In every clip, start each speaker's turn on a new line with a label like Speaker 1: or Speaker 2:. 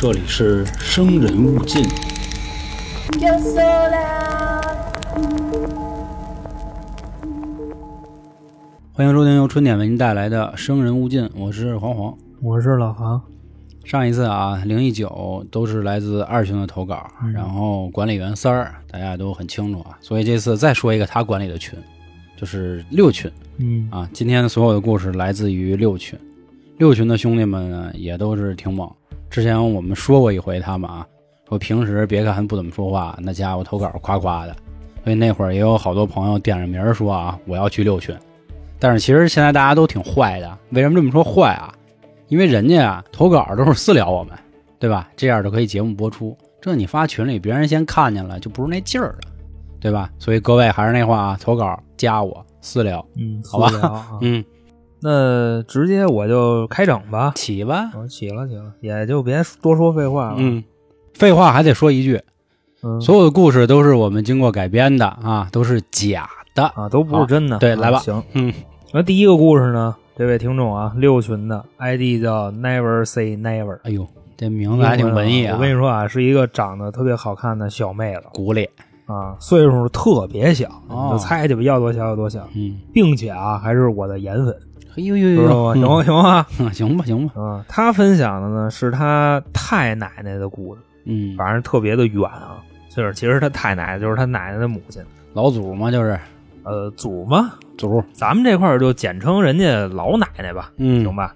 Speaker 1: 这里是生人勿近。
Speaker 2: Yo sola.
Speaker 1: 欢迎收听由春点为您带来的《生人勿近》，我是黄黄。
Speaker 3: 我是老航，
Speaker 1: 上一次啊，零一九都是来自二群的投稿，
Speaker 3: 嗯
Speaker 1: 然后管理员三儿大家都很清楚啊，所以这次再说一个他管理的群，就是六群
Speaker 3: 嗯
Speaker 1: 啊。今天的所有的故事来自于六群，六群的兄弟们呢也都是挺猛。之前我们说过一回他们啊，说平时别看不怎么说话，那家伙投稿夸夸的，所以那会儿也有好多朋友点着名儿说啊，我要去六群。但是其实现在大家都挺坏的，为什么这么说坏啊？因为人家啊投稿都是私聊我们，对吧？这样就可以节目播出。这你发群里，别人先看见了，就不是那劲儿了，对吧？所以各位还是那话啊，投稿加我私聊，
Speaker 3: 嗯，
Speaker 1: 好吧
Speaker 3: 啊
Speaker 1: 嗯，
Speaker 3: 那直接我就开整吧。
Speaker 1: 起吧，
Speaker 3: 我起了起了，也就别多说废话了。
Speaker 1: 嗯，废话还得说一句，
Speaker 3: 嗯，
Speaker 1: 所有的故事都是我们经过改编的啊，都是假的。
Speaker 3: 啊，都不是真的。啊
Speaker 1: 对来吧。
Speaker 3: 行，
Speaker 1: 嗯，
Speaker 3: 那第一个故事呢，这位听众啊，六群的 ID 叫 Never Say Never，
Speaker 1: 哎呦，这名字还挺文艺啊，
Speaker 3: 我跟你说啊，是一个长得特别好看的小妹子。
Speaker 1: 鼓励，
Speaker 3: 啊，岁数特别小，
Speaker 1: 哦
Speaker 3: 你就猜去吧，要多小有多小，
Speaker 1: 嗯，
Speaker 3: 并且啊，还是我的颜粉，
Speaker 1: 哎呦呦呦，
Speaker 3: 知道吗？行吗？行吗？
Speaker 1: 嗯行吧行吧，
Speaker 3: 啊，他分享的呢是他太奶奶的故事。
Speaker 1: 嗯，
Speaker 3: 反正特别的远啊。就是其实他太奶奶就是他奶奶的母亲，
Speaker 1: 老祖嘛就是
Speaker 3: 呃，祖嘛，
Speaker 1: 祖，
Speaker 3: 咱们这块儿就简称人家老奶奶吧，
Speaker 1: 嗯，
Speaker 3: 行吧？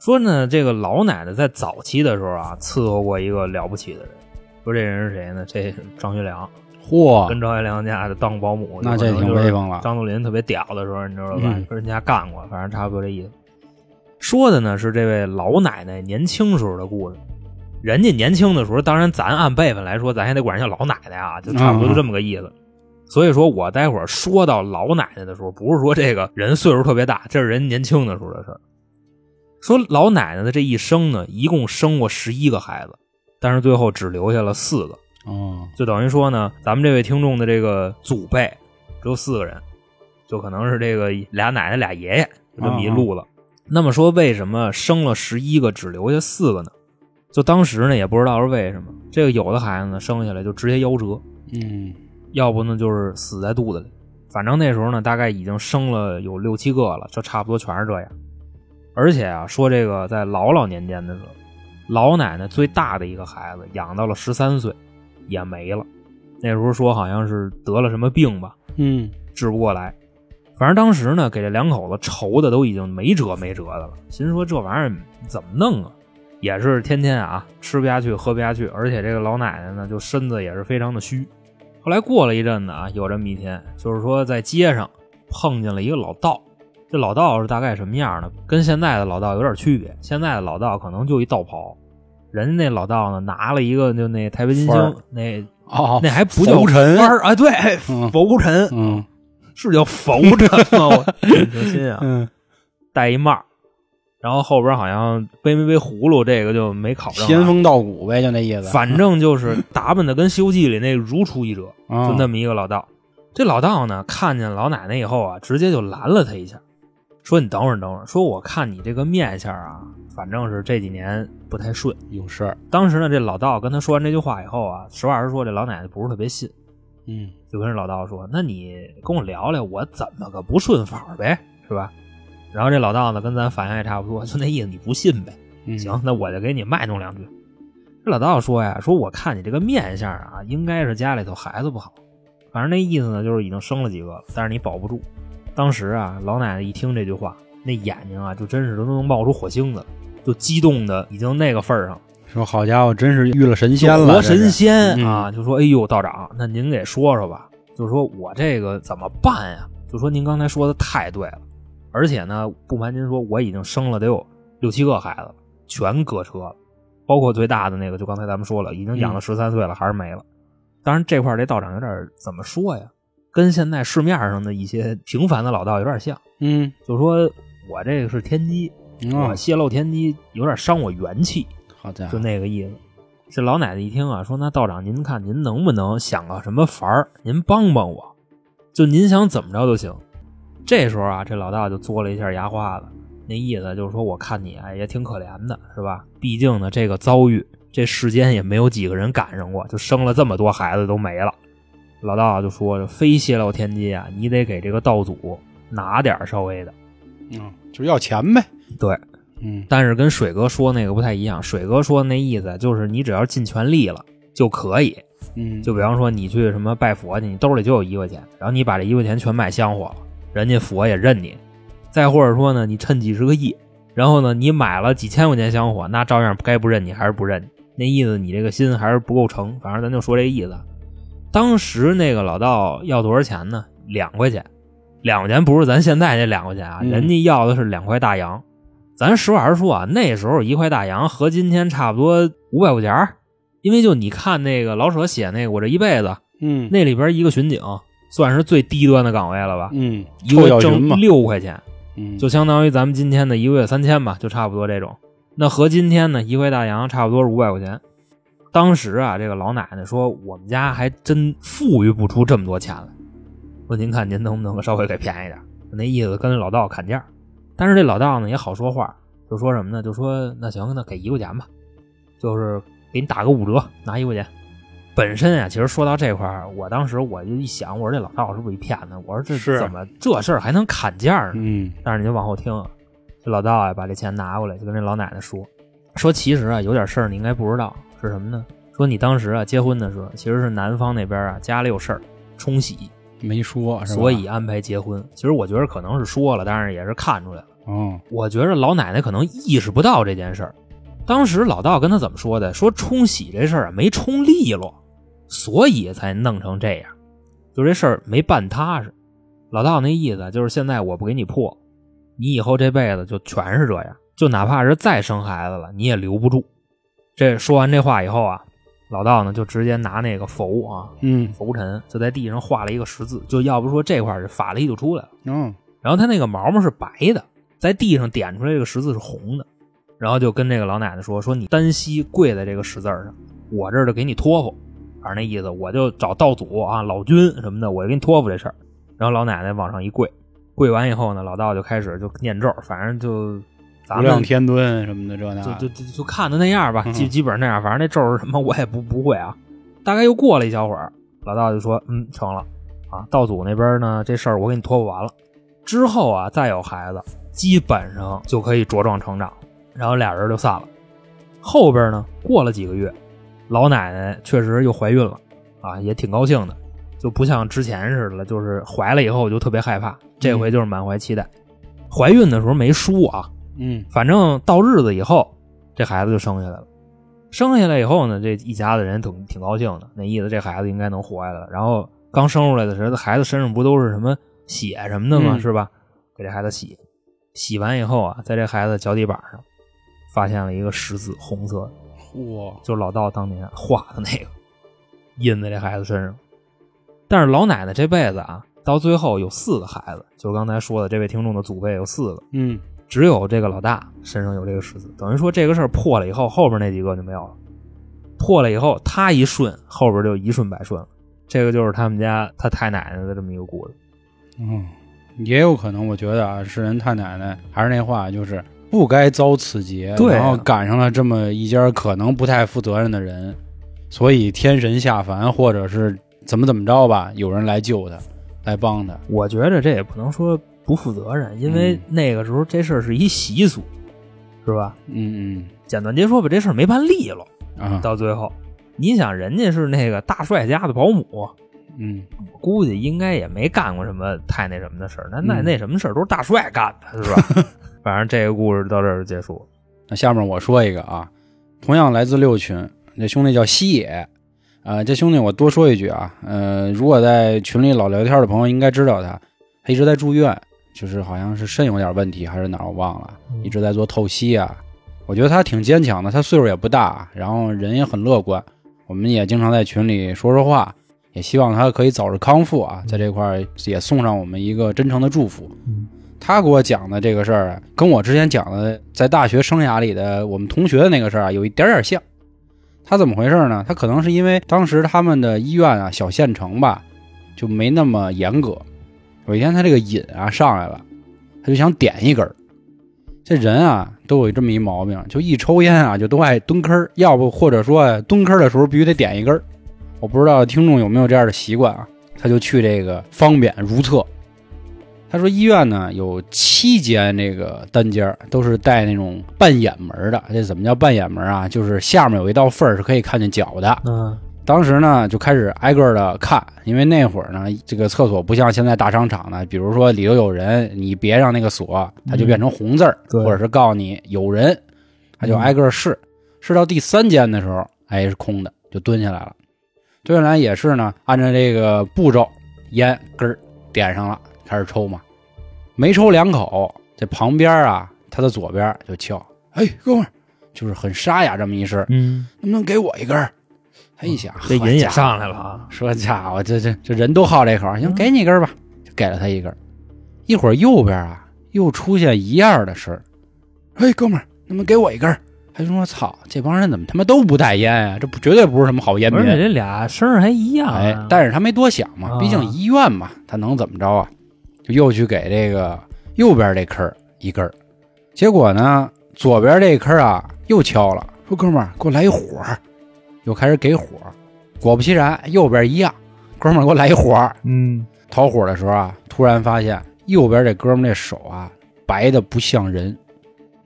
Speaker 3: 说呢，这个老奶奶在早期的时候啊，伺候过一个了不起的人。说这人是谁呢？这是张学良，
Speaker 1: 嚯，
Speaker 3: 跟张学良家的当保姆，
Speaker 1: 那这挺威风了
Speaker 3: 张作霖特别屌的时候，你知道吧？
Speaker 1: 嗯
Speaker 3: 跟人家干过，反正差不多这意思。说的呢是这位老奶奶年轻时候的故事。人家年轻的时候，当然咱按辈分来说，咱也得管人叫老奶奶啊，就差不多就这么个意思。所以说我待会儿说到老奶奶的时候，不是说这个人岁数特别大，这是人年轻的时候的事儿。说老奶奶的这一生呢，一共生过十一个孩子，但是最后只留下了四个。
Speaker 1: 哦，
Speaker 3: 就等于说呢，咱们这位听众的这个祖辈只有四个人，就可能是这个俩奶奶俩爷爷就这么一路了。那么说，为什么生了十一个只留下四个呢？就当时呢也不知道是为什么，这个有的孩子呢生下来就直接夭折，
Speaker 1: 嗯，
Speaker 3: 要不呢就是死在肚子里。反正那时候呢，大概已经生了有六七个了，这差不多全是这样。而且啊，说这个在老老年间的时候，老奶奶最大的一个孩子养到了十三岁，也没了。那时候说好像是得了什么病吧，
Speaker 1: 嗯，
Speaker 3: 治不过来。反正当时呢，给这两口子愁的都已经没辙没辙的了，心说这玩意儿怎么弄啊？也是天天啊吃不下去，喝不下去，而且这个老奶奶呢，就身子也是非常的虚。后来过了一阵子啊，有这么一天，就是说在街上碰见了一个老道。这老道是大概什么样呢？跟现在的老道有点区别。现在的老道可能就一道袍，人家那老道呢拿了一个就那太白金星，那
Speaker 1: 哦，
Speaker 3: 那还不叫幡儿啊？对，
Speaker 1: 嗯
Speaker 3: 拂尘，
Speaker 1: 嗯
Speaker 3: 是叫浮尘吗？我 小心啊！
Speaker 1: 嗯，
Speaker 3: 戴一帽，然后后边好像背没背葫芦，这个就没考证啊。
Speaker 1: 仙风道骨呗，就那意思。
Speaker 3: 反正就是打扮的跟《西游记》里那如出一辙，
Speaker 1: 啊
Speaker 3: 就那么一个老道。这老道呢，看见老奶奶以后啊，直接就拦了他一下，说：“你等会儿，等会儿，说我看你这个面相啊，反正是这几年不太顺。
Speaker 1: 有事儿。”
Speaker 3: 当时呢，这老道跟他说完这句话以后啊，实话实说，这老奶奶不是特别信，
Speaker 1: 嗯
Speaker 3: 就跟这老道说：“那你跟我聊聊，我怎么个不顺法儿呗，是吧？”然后这老道呢，跟咱反应也差不多，就那意思，你不信呗。
Speaker 1: 嗯，
Speaker 3: 行，那我就给你卖弄两句。这老道说呀，说我看你这个面相啊，应该是家里头孩子不好，反正那意思呢，就是已经生了几个了，但是你保不住。当时啊，老奶奶一听这句话，那眼睛啊，就真是都能冒出火星子了，就激动的已经那个份儿上，
Speaker 1: 说好家伙，真是遇了神仙了，
Speaker 3: 活神仙
Speaker 1: 嗯
Speaker 3: 啊，就说：“哎呦，道长，那您给说说吧，就是说我这个怎么办呀？就说您刚才说的太对了，而且呢，不瞒您说，我已经生了得有六七个孩子了，全搁车了，包括最大的那个，就刚才咱们说了，已经养到
Speaker 1: 嗯
Speaker 3: 十三岁了，还是没了。当然这块这道长有点怎么说呀？跟现在市面上的一些平凡的老道有点像，
Speaker 1: 嗯，
Speaker 3: 就说我这个是天机，
Speaker 1: 哦
Speaker 3: 我泄露天机有点伤我元气，
Speaker 1: 好家伙
Speaker 3: 就，那个意思。这老奶奶一听啊，说：“那道长，您看您能不能想个什么法儿，您帮帮我，就您想怎么着都行。”这时候啊，这老道就嘬了一下牙花子，那意思就是说，我看你啊也挺可怜的，是吧？毕竟呢，这个遭遇这世间也没有几个人赶上过，就生了这么多孩子都没了。老道就说：“非泄露天机啊，你得给这个道祖拿点稍微的。
Speaker 1: 嗯，就是要钱呗。”
Speaker 3: 对，
Speaker 1: 嗯
Speaker 3: 但是跟水哥说那个不太一样。水哥说那意思就是你只要尽全力了就可以。
Speaker 1: 嗯，
Speaker 3: 就比方说你去什么拜佛去，你兜里就有一块钱，然后你把这一块钱全卖香火了，人家佛也认你。再或者说呢，你趁几十个亿，然后呢你买了几千块钱香火，那照样该不认你还是不认你。那意思你这个心还是不够诚，反正咱就说这意思。当时那个老道要多少钱呢？两块钱，两块钱不是咱现在这两块钱啊，
Speaker 1: 嗯
Speaker 3: 人家要的是两块大洋。咱实话实说啊，那时候一块大洋和今天差不多五百块钱因为就你看那个老舍写那个我这一辈子，
Speaker 1: 嗯
Speaker 3: 那里边一个巡警算是最低端的岗位了吧，
Speaker 1: 嗯，
Speaker 3: 一个月挣六块钱，
Speaker 1: 嗯
Speaker 3: 就相当于咱们今天的一个月三千吧，就差不多这种。那和今天呢，一块大洋差不多是五百块钱。当时啊，这个老奶奶说，我们家还真富裕不出这么多钱来。说您看您能不能稍微给便宜点？那意思跟老道砍价。但是这老道呢也好说话，就说什么呢？就说那行，那给一块钱吧，就是给你打个五折，拿一块钱。本身啊，其实说到这块儿，我当时我就一想，我说这老道是不是一骗子？我说这
Speaker 1: 是
Speaker 3: 怎么这事儿还能砍价呢？
Speaker 1: 嗯
Speaker 3: 但是你就往后听啊，这老道啊把这钱拿过来，就跟这老奶奶说，说其实啊有点事儿你应该不知道是什么呢？说你当时啊结婚的时候，其实是男方那边啊家里有事儿冲喜，
Speaker 1: 没说，是吧
Speaker 3: 所以安排结婚。其实我觉得可能是说了，但是也是看出来了。
Speaker 1: 嗯，
Speaker 3: 我觉着老奶奶可能意识不到这件事儿。当时老道跟他怎么说的？说冲喜这事儿啊没冲利落，所以才弄成这样，就这事儿没办踏实。老道那意思就是现在我不给你破，你以后这辈子就全是这样，就哪怕是再生孩子了，你也留不住。这说完这话以后啊，老道呢就直接拿那个符啊
Speaker 1: 嗯
Speaker 3: 拂尘就在地上画了一个十字，就要不说这块法力就出来了。
Speaker 1: 嗯，
Speaker 3: 然后他那个毛毛是白的，在地上点出来这个十字是红的，然后就跟这个老奶奶说：“说你单膝跪在这个十字上，我这儿就给你托付。”反正那意思，我就找道祖啊、老君什么的，我就给你托付这事儿。然后老奶奶往上一跪，跪完以后呢，老道就开始就念咒，反正就咱
Speaker 1: 无
Speaker 3: 们
Speaker 1: 量天尊什么的这那，
Speaker 3: 就就就就看的那样吧，
Speaker 1: 嗯
Speaker 3: 基基本上那样。反正那咒是什么我也不不会啊。大概又过了一小会儿，老道就说：“嗯，成了啊。道祖那边呢，这事儿我给你托付完了，之后啊再有孩子，基本上就可以茁壮成长。”然后俩人就散了。后边呢，过了几个月，老奶奶确实又怀孕了啊，也挺高兴的，就不像之前似的了，就是怀了以后就特别害怕，这回就是满怀期待。怀孕的时候没输啊，
Speaker 1: 嗯
Speaker 3: 反正到日子以后，这孩子就生下来了。生下来以后呢，这一家子人挺挺高兴的，那意思这孩子应该能活下来了。然后刚生出来的时候，孩子身上不都是什么血什么的吗？
Speaker 1: 嗯
Speaker 3: 是吧？给这孩子洗，洗完以后啊，在这孩子脚底板上发现了一个十字，红色的，
Speaker 1: 哇，
Speaker 3: 就是老道当年画的那个，印在这孩子身上。但是老奶奶这辈子啊，到最后有四个孩子，就是刚才说的这位听众的祖辈有四个，
Speaker 1: 嗯
Speaker 3: 只有这个老大身上有这个十字，等于说这个事儿破了以后，后边那几个就没有了。破了以后，他一顺，后边就一顺百顺了。这个就是他们家他太奶奶的这么一个故事。
Speaker 1: 嗯，也有可能，我觉得啊，是人太奶奶还是那话，就是不该遭此劫，
Speaker 3: 对啊
Speaker 1: 然后赶上了这么一家可能不太负责任的人，所以天神下凡，或者是怎么怎么着吧，有人来救他，来帮他。
Speaker 3: 我觉着这也不能说不负责任，因为
Speaker 1: 嗯
Speaker 3: 那个时候这事儿是一习俗，是吧？
Speaker 1: 嗯嗯
Speaker 3: 简短截说吧，这事儿没办利落。
Speaker 1: 嗯啊，
Speaker 3: 到最后，你想人家是那个大帅家的保姆，
Speaker 1: 嗯
Speaker 3: 估计应该也没干过什么太那什么的事儿。那那
Speaker 1: 嗯
Speaker 3: 那什么事儿都是大帅干的，是吧？反正这个故事到这儿就结束了。
Speaker 1: 那下面我说一个啊，同样来自六群，那兄弟叫西野，啊，这兄弟我多说一句啊，呃，如果在群里老聊天的朋友应该知道他，他一直在住院，就是好像是肾有点问题还是哪儿我忘了，
Speaker 3: 嗯
Speaker 1: 一直在做透析啊。我觉得他挺坚强的，他岁数也不大，然后人也很乐观，我们也经常在群里说说话，也希望他可以早日康复啊，在这块儿也送上我们一个真诚的祝福。
Speaker 3: 嗯
Speaker 1: 他给我讲的这个事儿啊，跟我之前讲的在大学生涯里的我们同学的那个事儿啊，有一点点像。他怎么回事呢？他可能是因为当时他们的医院啊，小县城吧，就没那么严格。有一天他这个瘾啊上来了，他就想点一根儿。这人啊都有这么一毛病，就一抽烟啊就都爱蹲坑儿，要不或者说蹲坑儿的时候必须得点一根儿。我不知道听众有没有这样的习惯啊？他就去这个方便如厕。他说医院呢有七间这个单间，都是带那种半掩门的。这怎么叫半掩门啊？就是下面有一道缝是可以看见脚的。
Speaker 3: 嗯
Speaker 1: 当时呢就开始挨个的看，因为那会儿呢这个厕所不像现在大商场呢，比如说里头有人，你别上那个锁，它就变成红字儿，
Speaker 3: 对
Speaker 1: 或者是告诉你有人，他就挨个试，试到第三间的时候，哎是空的，就蹲下来了。蹲下来也是呢，按照这个步骤，烟根儿点上了，开始抽嘛，没抽两口，这旁边啊，他的左边就敲，哎哥们儿，就是很沙哑这么一声，
Speaker 3: 嗯，
Speaker 1: 能不能给我一根儿？他一想，
Speaker 3: 这瘾也上来了啊。
Speaker 1: 说家伙，这这这人都好这口，行，
Speaker 3: 嗯
Speaker 1: 给你一根儿吧，就给了他一根儿。一会儿右边啊又出现一样的声儿，嘿，哥们儿，能不能给我一根儿？他就说：“操，这帮人怎么他妈都不带烟呀、这不绝对不是什么好烟民。
Speaker 3: 而且这俩声儿还一样啊。
Speaker 1: 哎，但是他没多想嘛，
Speaker 3: 啊
Speaker 1: 毕竟医院嘛，他能怎么着啊？就又去给这个右边这坑一根儿，结果呢，左边这坑啊又敲了，说哥们儿给我来一火儿，又开始给火儿。果不其然，右边一样，哥们儿给我来一火儿。
Speaker 3: 嗯，
Speaker 1: 讨火的时候啊，突然发现右边这哥们儿这手啊白的不像人，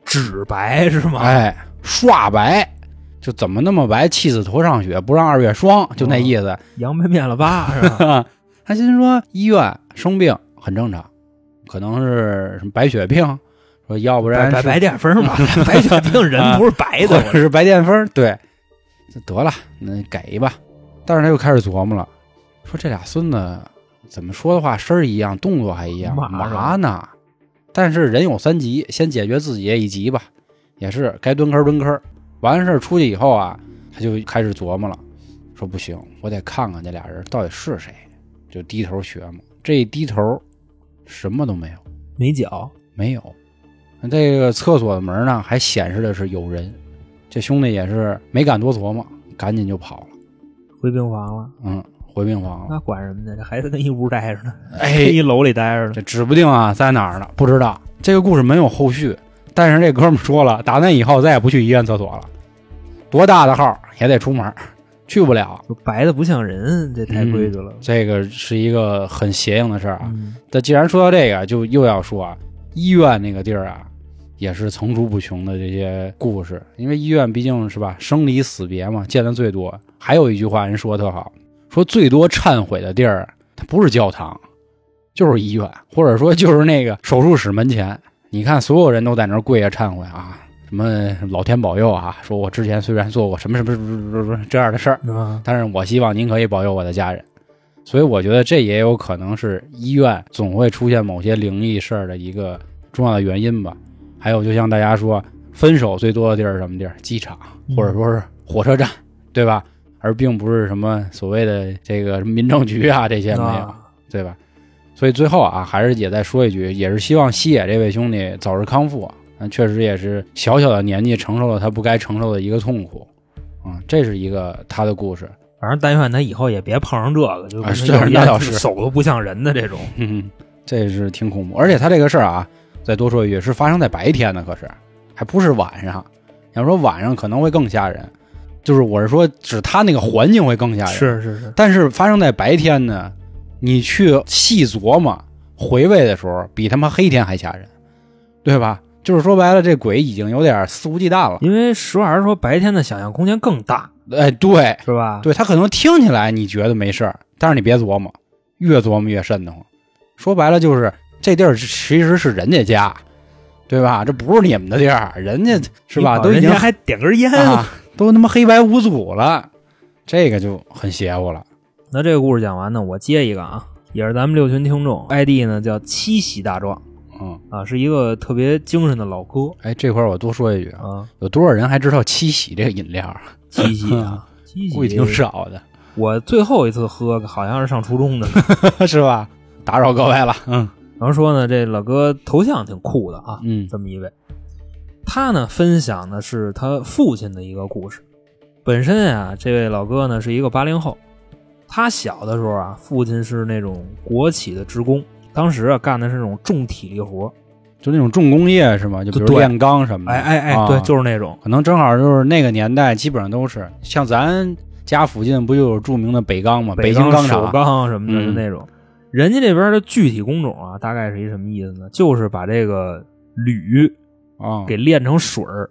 Speaker 3: 纸白是吗？
Speaker 1: 哎，刷白，就怎么那么白？气死头上血，不让二月霜，就那意思。
Speaker 3: 杨梅灭了疤是吧？
Speaker 1: 他心说医院生病很正常，可能是什么白血病，说要不然
Speaker 3: 白白癜风吧，白血病人不是白的
Speaker 1: 是白癜风，对，就得了，那给吧。但是他又开始琢磨了，说这俩孙子怎么说的话声儿一样，动作还一样，
Speaker 3: 嘛
Speaker 1: 嘛呢？但是人有三急，先解决自己一急吧，也是该蹲坑蹲坑。完事儿出去以后啊，他就开始琢磨了，说不行，我得看看这俩人到底是谁，就低头学嘛。这一低头，什么都没有，
Speaker 3: 没脚，
Speaker 1: 没有。那这个厕所的门呢，还显示的是有人。这兄弟也是没敢多琢磨，赶紧就跑了。
Speaker 3: 回病房了。
Speaker 1: 嗯，回病房了。
Speaker 3: 那管什么呢？这孩子跟一屋待着呢，跟
Speaker 1: 哎，
Speaker 3: 一楼里待着呢。
Speaker 1: 这指不定啊，在哪儿呢？不知道。这个故事没有后续，但是这哥们儿说了，打那以后再也不去医院厕所了，多大的号也得出门，去不了。
Speaker 3: 白的不像人，这太规矩了。
Speaker 1: 这个是一个很邪性的事儿啊。
Speaker 3: 嗯，
Speaker 1: 但既然说到这个，就又要说啊，医院那个地儿啊，也是层出不穷的这些故事。因为医院毕竟是吧，生离死别嘛，见的最多。还有一句话人说的特好，说最多忏悔的地儿，它不是教堂，就是医院，或者说就是那个手术室门前。你看，所有人都在那儿跪着忏悔啊，什么老天保佑啊，说我之前虽然做过什么什么什么什么这样的事儿，但是我希望您可以保佑我的家人。所以我觉得这也有可能是医院总会出现某些灵异事儿的一个重要的原因吧。还有，就像大家说，分手最多的地儿是什么地儿？机场，
Speaker 3: 嗯
Speaker 1: 或者说是火车站，对吧？而并不是什么所谓的这个民政局啊这些没有，
Speaker 3: 啊
Speaker 1: 对吧？所以最后啊，还是也再说一句，也是希望西野这位兄弟早日康复啊。嗯，确实也是小小的年纪承受了他不该承受的一个痛苦，啊、这是一个他的故事。
Speaker 3: 反正但愿他以后也别碰上这个，就
Speaker 1: 啊是
Speaker 3: 跟
Speaker 1: 那倒是
Speaker 3: 手都不像人的这种。
Speaker 1: 嗯，这是挺恐怖。而且他这个事儿啊，再多说一句，是发生在白天的，可是还不是晚上。要说晚上可能会更吓人，就是我是说，指他那个环境会更吓人。，
Speaker 3: 是是是，
Speaker 1: 但是发生在白天呢，你去细琢磨、回味的时候，比他妈黑天还吓人，对吧？就是说白了，这鬼已经有点肆无忌惮了。
Speaker 3: 因为实话实说，白天的想象空间更大，
Speaker 1: 哎，对，
Speaker 3: 是吧？
Speaker 1: 对他可能听起来你觉得没事儿，但是你别琢磨，越琢磨越瘆得慌。说白了就是这地儿其实是人家家，对吧？这不是你们的地儿，人家是吧？都已经
Speaker 3: 人家还点根烟。
Speaker 1: 啊，都他妈黑白无阻了，这个就很邪乎了。
Speaker 3: 那这个故事讲完呢，我接一个啊，也是咱们六群听众，ID 呢叫七喜大壮
Speaker 1: 嗯，
Speaker 3: 啊，是一个特别精神的老哥
Speaker 1: 哎，这块儿我多说一句啊，
Speaker 3: 啊，
Speaker 1: 有多少人还知道七喜这个饮料？
Speaker 3: 七喜啊，七喜
Speaker 1: 估计挺少的，
Speaker 3: 我最后一次喝好像是上初中的，
Speaker 1: 是吧？打扰各位了，嗯
Speaker 3: 然后说呢，这老哥头像挺酷的啊，
Speaker 1: 嗯
Speaker 3: 这么一位，他呢分享的是他父亲的一个故事。本身啊，这位老哥呢是一个八零后，他小的时候啊，父亲是那种国企的职工，当时啊干的是那种重体力活，
Speaker 1: 就那种重工业是吗？就比如炼钢什么的。
Speaker 3: 哎哎哎，
Speaker 1: 啊
Speaker 3: 对，就是那种。
Speaker 1: 可能正好就是那个年代，基本上都是像咱家附近不就有著名的北钢吗？北京
Speaker 3: 钢、首
Speaker 1: 钢
Speaker 3: 什么的，
Speaker 1: 嗯
Speaker 3: 就那种。人家这边的具体工种啊，大概是一什么意思呢？就是把这个铝
Speaker 1: 啊，
Speaker 3: 给炼成水儿，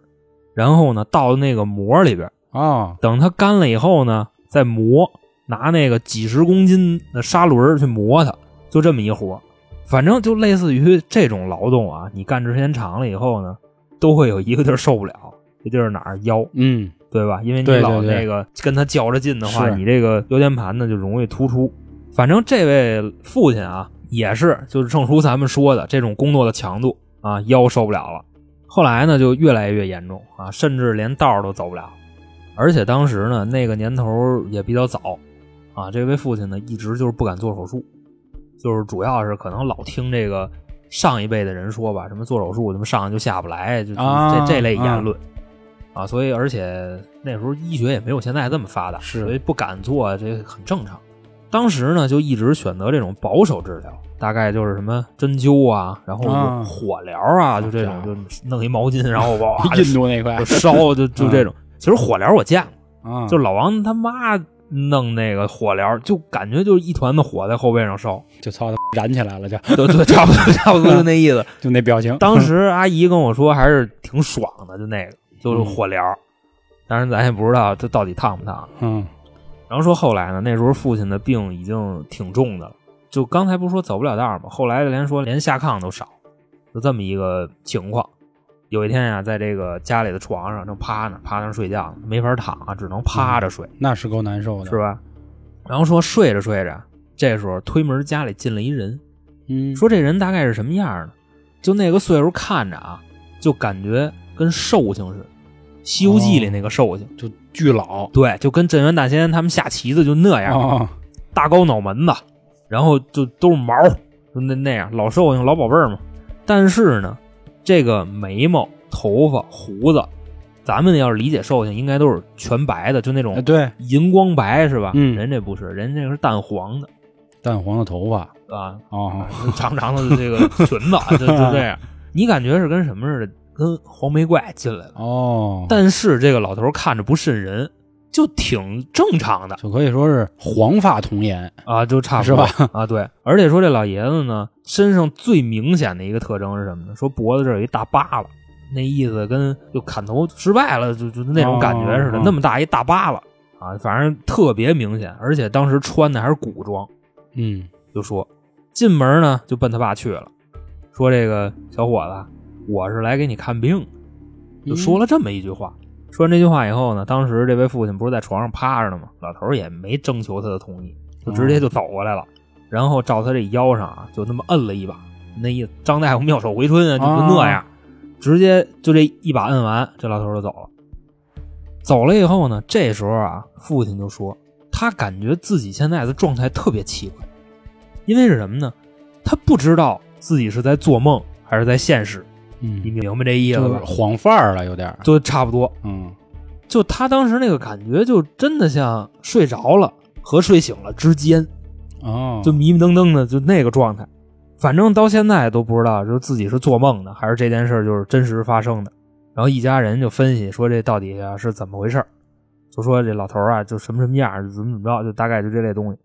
Speaker 3: 然后呢倒到那个膜里边，
Speaker 1: 啊，
Speaker 3: 等它干了以后呢，再磨，拿那个几十公斤的砂轮去磨它，就这么一活儿。反正就类似于这种劳动啊，你干时间长了以后呢，都会有一个地儿受不了，这地儿哪儿腰，
Speaker 1: 嗯，
Speaker 3: 对吧？因为你老那个跟他较着劲的话，
Speaker 1: 是
Speaker 3: 你这个腰间盘呢就容易突出。反正这位父亲啊，也是就是正如咱们说的，这种工作的强度啊，腰受不了了。后来呢，就越来越严重啊，甚至连道儿都走不了。而且当时呢，那个年头也比较早啊，这位父亲呢一直就是不敢做手术，就是主要是可能老听这个上一辈的人说吧，什么做手术什么上去就下不来，就这这类言论啊，所以而且那时候医学也没有现在这么发达，
Speaker 1: 是
Speaker 3: 所以不敢做这个很正常。当时呢，就一直选择这种保守治疗，大概就是什么针灸啊，然后
Speaker 1: 啊。
Speaker 3: 火疗啊，就这种，就弄一毛巾，然后 哇，
Speaker 1: 印度那块。
Speaker 3: 就烧，就就这种。其实火疗我见过，
Speaker 1: 啊，
Speaker 3: 就老王他妈弄那个火疗，就感觉就是一团的火在后背上烧，
Speaker 1: 就操他燃起来了，就。
Speaker 3: 对对，差不多 差不多就那意思。
Speaker 1: 就那表情。
Speaker 3: 当时阿姨跟我说还是挺爽的，就那个就是火疗，当然咱也不知道这到底烫不烫。
Speaker 1: 嗯
Speaker 3: 然后说后来呢，那时候父亲的病已经挺重的了，就刚才不是说走不了道吗？后来连说连下炕都少，就这么一个情况。有一天呀、在这个家里的床上正趴那趴那睡觉呢，没法躺啊，只能趴着睡，
Speaker 1: 那是够难受的，
Speaker 3: 是？吧？然后说睡着睡着，这时候推门家里进了一人，
Speaker 1: 嗯，
Speaker 3: 说这人大概是什么样呢？就那个岁数看着啊，就感觉跟寿星似的，《西游记》里那个寿星，
Speaker 1: 就巨老。
Speaker 3: 对，就跟镇元大仙他们下棋子就那样，
Speaker 1: 啊，
Speaker 3: 大高脑门子，然后就都是毛，就那那样。老寿星老宝贝儿嘛。但是呢，这个眉毛、头发、胡子，咱们要是理解寿星，应该都是全白的，就那
Speaker 1: 哎
Speaker 3: 种
Speaker 1: 对，
Speaker 3: 银光白是吧？
Speaker 1: 嗯。
Speaker 3: 人这不是，人这个是淡黄的。
Speaker 1: 淡黄的头发。
Speaker 3: 啊，
Speaker 1: 哦，
Speaker 3: 长长的这个裙子，就就这样。你感觉是跟什么似的？跟黄眉怪进来了。
Speaker 1: 哦，
Speaker 3: 但是这个老头看着不瘆人，就挺正常的。
Speaker 1: 就可以说是黄发童颜，
Speaker 3: 啊，就差不多。
Speaker 1: 是吧？
Speaker 3: 啊，对。而且说这老爷子呢，身上最明显的一个特征是什么呢？说脖子这儿有一大疤了，那意思跟就砍头失败了，就就那种感觉似的，那么大一大疤了。啊，反正特别明显。而且当时穿的还是古装，
Speaker 1: 嗯。
Speaker 3: 就说进门呢就奔他爸去了，说这个小伙子，我是来给你看病的，就说了这么一句话。说完这句话以后呢，当时这位父亲不是在床上趴着呢吗？老头儿也没征求他的同意，就直接就走过来了，然后照他这腰上啊，就那么摁了一把，那意思张大夫妙手回春啊，就就那样，直接就这一把摁完，这老头儿就走了。走了以后呢，这时候啊，父亲就说他感觉自己现在的状态特别奇怪，因为是什么呢？他不知道自己是在做梦还是在现实，你
Speaker 1: 嗯，
Speaker 3: 明白这意思
Speaker 1: 就是
Speaker 3: 吧？
Speaker 1: 晃范儿了，有点，
Speaker 3: 就差不多，
Speaker 1: 嗯
Speaker 3: 就他当时那个感觉，就真的像睡着了和睡醒了之间，
Speaker 1: 哦，
Speaker 3: 就迷迷瞪瞪的，就那个状态。反正到现在都不知道，就是自己是做梦的，还是这件事儿就是真实发生的。然后一家人就分析说这到底啊是怎么回事儿就说这老头啊就什么什么样，怎么怎么着，就大概就这类东西。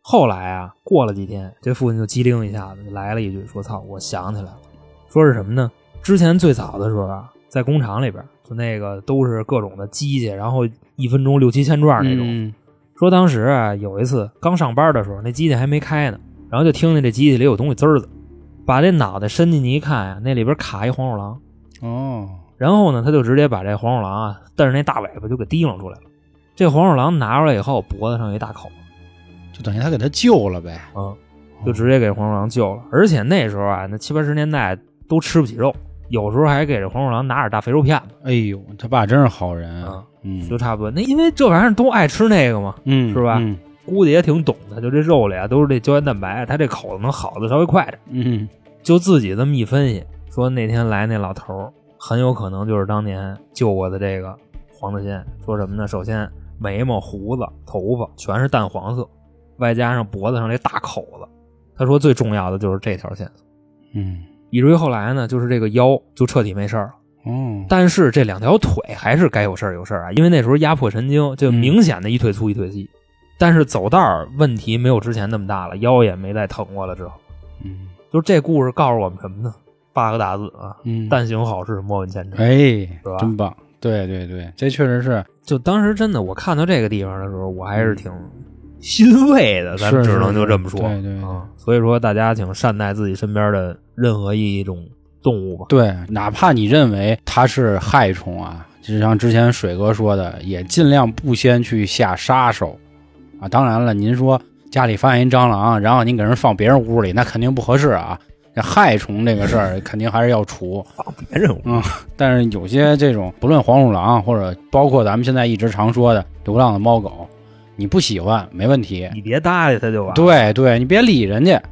Speaker 3: 后来啊，过了几天，这父亲就机灵一下子就来了一句说：“操，我想起来了，说是什么呢？之前最早的时候啊，在工厂里边，就那个都是各种的机器，然后一分钟六七千转那种。
Speaker 1: 嗯
Speaker 3: 说当时啊，有一次刚上班的时候，那机器还没开呢，然后就听见这机器里有东西滋儿滋，把这脑袋伸进去一看呀、那里边卡一黄鼠狼。
Speaker 1: 哦，
Speaker 3: 然后呢，他就直接把这黄鼠狼啊瞪着那大尾巴就给提溜出来了。这黄鼠狼拿出来以后，脖子上有一大口，
Speaker 1: 就等于他给他救了呗，
Speaker 3: 嗯，就直接给黄鼠狼救了。而且那时候啊，那七八十年代都吃不起肉，有时候还给这黄鼠狼拿点大肥肉片子，
Speaker 1: 哎呦，他爸真是好人
Speaker 3: 啊，
Speaker 1: 嗯，
Speaker 3: 就差不多。那因为这玩意儿都爱吃那个嘛，
Speaker 1: 嗯
Speaker 3: 是吧
Speaker 1: 嗯
Speaker 3: 估计也挺懂的。就这肉里啊都是这胶原蛋白，他这口子能好的稍微快点。
Speaker 1: 嗯
Speaker 3: 就自己这么一分析，说那天来那老头儿很有可能就是当年救过的这个黄大仙。说什么呢？首先眉毛、胡子、头发全是淡黄色，外加上脖子上这大口子。他说最重要的就是这条线索。
Speaker 1: 嗯
Speaker 3: 以至于后来呢，就是这个腰就彻底没事儿了。
Speaker 1: 嗯，
Speaker 3: 但是这两条腿还是该有事儿有事儿啊，因为那时候压迫神经，就明显的一腿粗一腿细。但是走道儿问题没有之前那么大了，腰也没再疼过了。之后，
Speaker 1: 嗯
Speaker 3: 就这故事告诉我们什么呢？八个大字啊，
Speaker 1: 嗯，
Speaker 3: 但行好事，莫问前程。
Speaker 1: 哎
Speaker 3: 吧，
Speaker 1: 真棒！对对对，这确实是
Speaker 3: 就当时真的，我看到这个地方的时候，我还是挺欣慰的，咱们只能就这么说。
Speaker 1: 对对对
Speaker 3: 啊，所以说大家请善待自己身边的任何一种动物吧。
Speaker 1: 对，哪怕你认为它是害虫啊，就像之前水哥说的，也尽量不先去下杀手啊。当然了，您说家里发现一蟑螂，然后您给人放别人屋里，那肯定不合适啊。这害虫这个事儿 肯定还是要除，
Speaker 3: 放别人屋
Speaker 1: 嗯但是有些这种不论黄鼠狼或者包括咱们现在一直常说的流浪的猫狗，你不喜欢没问题，
Speaker 3: 你别搭理他就完了。
Speaker 1: 对对，你别理人家，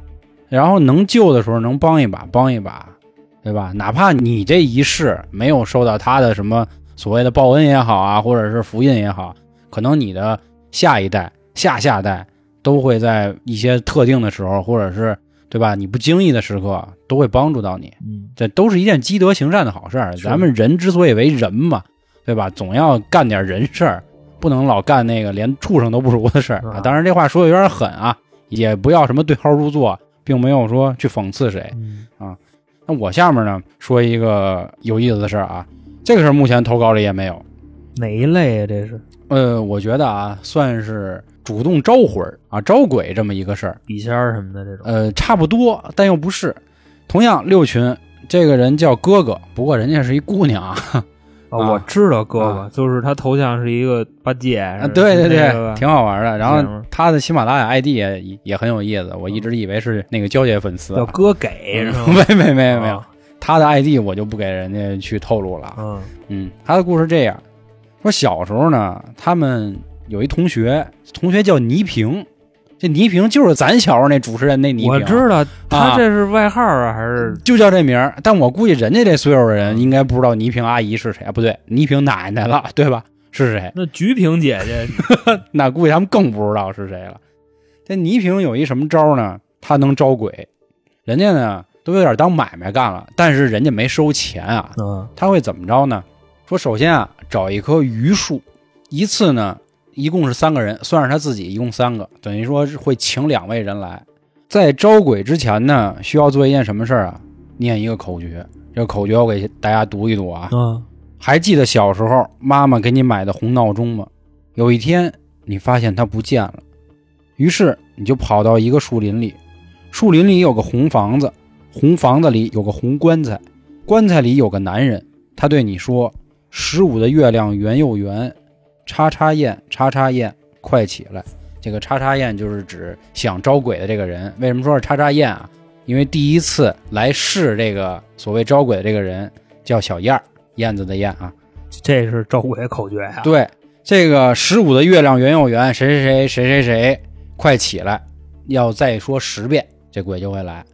Speaker 1: 然后能救的时候能帮一把帮一把，对吧？哪怕你这一世没有受到他的什么所谓的报恩也好啊，或者是福音也好，可能你的下一代、下下代都会在一些特定的时候，或者是对吧？你不经意的时刻都会帮助到你，
Speaker 3: 嗯，
Speaker 1: 这都是一件积德行善的好事儿。咱们人之所以为人嘛，对吧？总要干点人事儿，不能老干那个连畜生都不如的事儿啊。当然，这话说的有点狠啊，也不要什么对号入座，并没有说去讽刺谁。
Speaker 3: 啊
Speaker 1: 那我下面呢说一个有意思的事儿啊，这个事儿目前投稿里也没有。
Speaker 3: 哪一类啊？这是
Speaker 1: 呃，我觉得啊，算是主动招魂儿啊、招鬼这么一个事儿。
Speaker 3: 笔仙儿什么的这种。
Speaker 1: 呃，差不多，但又不是。同样，六群这个人叫哥哥，不过人家是一姑娘啊。
Speaker 3: 我知道哥哥，
Speaker 1: 啊
Speaker 3: 就是他头像是一个八戒，
Speaker 1: 啊，对对对，
Speaker 3: 那个
Speaker 1: 挺好玩的。然后他的喜马拉雅 ID 也也很有意思，我一直以为是那个娇姐粉丝。
Speaker 3: 叫哥给？
Speaker 1: 没没没没有
Speaker 3: 啊，
Speaker 1: 他的 ID 我就不给人家去透露了。
Speaker 3: 嗯
Speaker 1: 嗯，他的故事这样：说小时候呢，他们有一同学，同学叫倪萍，这倪萍就是咱小时候那主持人那倪萍，
Speaker 3: 我知道他这是外号啊，还是
Speaker 1: 就叫这名儿。但我估计人家这岁数的人应该不知道倪萍阿姨是谁啊，不对，倪萍奶奶了，对吧？是谁？
Speaker 3: 那菊萍姐姐？
Speaker 1: 那估计他们更不知道是谁了。这倪萍有一什么招呢？她能招鬼，人家呢都有点当买卖干了，但是人家没收钱啊。
Speaker 3: 嗯
Speaker 1: 他会怎么着呢？说首先啊，找一棵榆树，一次呢一共是三个人，算是他自己一共三个，等于说是会请两位人来。在招鬼之前呢，需要做一件什么事儿啊？念一个口诀。这个口诀我给大家读一读啊。
Speaker 3: 嗯
Speaker 1: 还记得小时候妈妈给你买的红闹钟吗？有一天你发现它不见了，于是你就跑到一个树林里，树林里有个红房子，红房子里有个红棺材，棺材里有个男人，他对你说：“十五的月亮圆又圆，叉叉焰，叉叉焰，快起来！”这个叉叉焰就是指想招鬼的这个人。为什么说是叉叉焰啊？因为第一次来试这个所谓招鬼的这个人叫小燕儿。燕子的燕啊，
Speaker 3: 这是招鬼口诀呀。
Speaker 1: 对，这个十五的月亮圆又圆，谁谁谁谁谁谁，快起来！要再说十遍，这鬼就会来。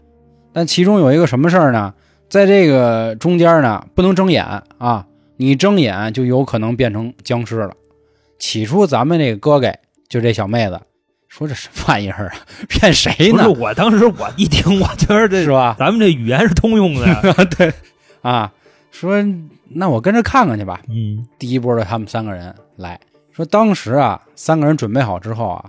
Speaker 1: 但其中有一个什么事儿呢？在这个中间呢，不能睁眼啊，你睁眼就有可能变成僵尸了。起初咱们那个哥哥就这小妹子说这什么玩意儿啊，骗谁呢？
Speaker 3: 不是我当时我一听，我觉得这
Speaker 1: 是吧？
Speaker 3: 咱们这语言是通用的呀。
Speaker 1: 对啊，说那我跟着看看去吧。
Speaker 3: 嗯
Speaker 1: 第一波的他们三个人来说，当时啊，三个人准备好之后啊，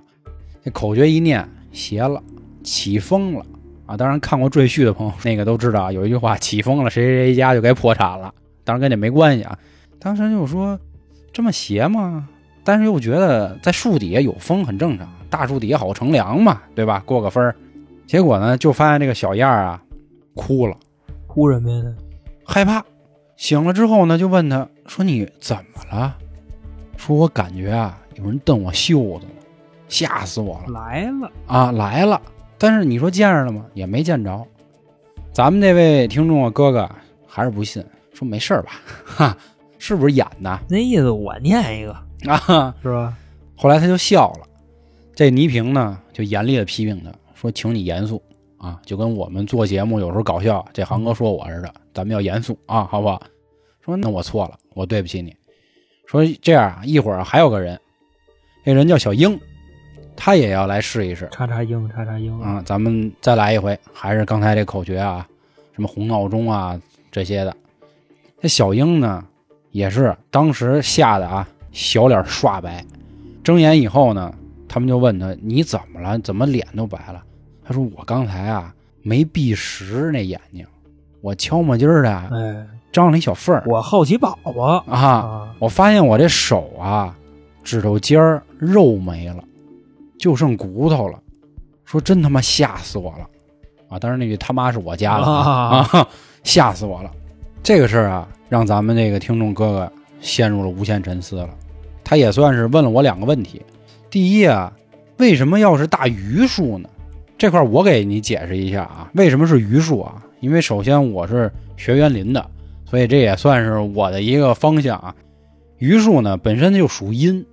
Speaker 1: 这口诀一念，邪了，起风了啊！当然看过《赘婿》的朋友，那个都知道啊，有一句话，起风了，谁谁谁家就该破产了。当然跟这没关系啊。当时就说这么邪吗？但是又觉得在树底下有风很正常，大树底下好乘凉嘛，对吧？过个分儿。结果呢，就发现这个小燕儿啊哭了。
Speaker 3: 哭什么呀？
Speaker 1: 害怕。醒了之后呢，就问他说：“你怎么了？”说：“我感觉啊，有人瞪我袖子了，吓死我了
Speaker 3: 来了，
Speaker 1: 啊！来了，但是你说见着了吗？也没见着。咱们这位听众啊，哥哥还是不信，说没事儿吧？哈，是不是演的
Speaker 3: 那意思我念一个
Speaker 1: 啊？
Speaker 3: 是吧？
Speaker 1: 后来他就笑了。这倪萍呢，就严厉的批评他说：“请你严肃啊，就跟我们做节目有时候搞笑，这航哥说我似的，咱们要严肃啊，好不好？”说：“那我错了，我对不起你。”说这样啊，一会儿还有个人，那人叫小英，他也要来试一试
Speaker 3: 叉叉英，叉叉英
Speaker 1: 啊。咱们再来一回，还是刚才这口诀啊，什么红闹钟啊这些的。这小英呢，也是当时吓得啊，小脸刷白。睁眼以后呢，他们就问他：“你怎么了？怎么脸都白了？”他说：“我刚才啊没闭实那眼睛，我悄摸劲儿的
Speaker 3: 哎，
Speaker 1: 张了一小缝儿
Speaker 3: 我好奇宝宝
Speaker 1: 啊，
Speaker 3: 啊，
Speaker 1: 我发现我这手啊指头尖儿肉没了，就剩骨头了。说真他妈吓死我了啊！当然那句他妈是我家的
Speaker 3: 啊
Speaker 1: 啊，吓死我了。这个事儿啊，让咱们这个听众哥哥陷入了无限沉思了。他也算是问了我两个问题。第一啊，为什么要是大榆树呢？这块儿我给你解释一下啊，为什么是榆树啊？因为首先我是学园林的，所以这也算是我的一个方向啊。榆树呢本身就属阴，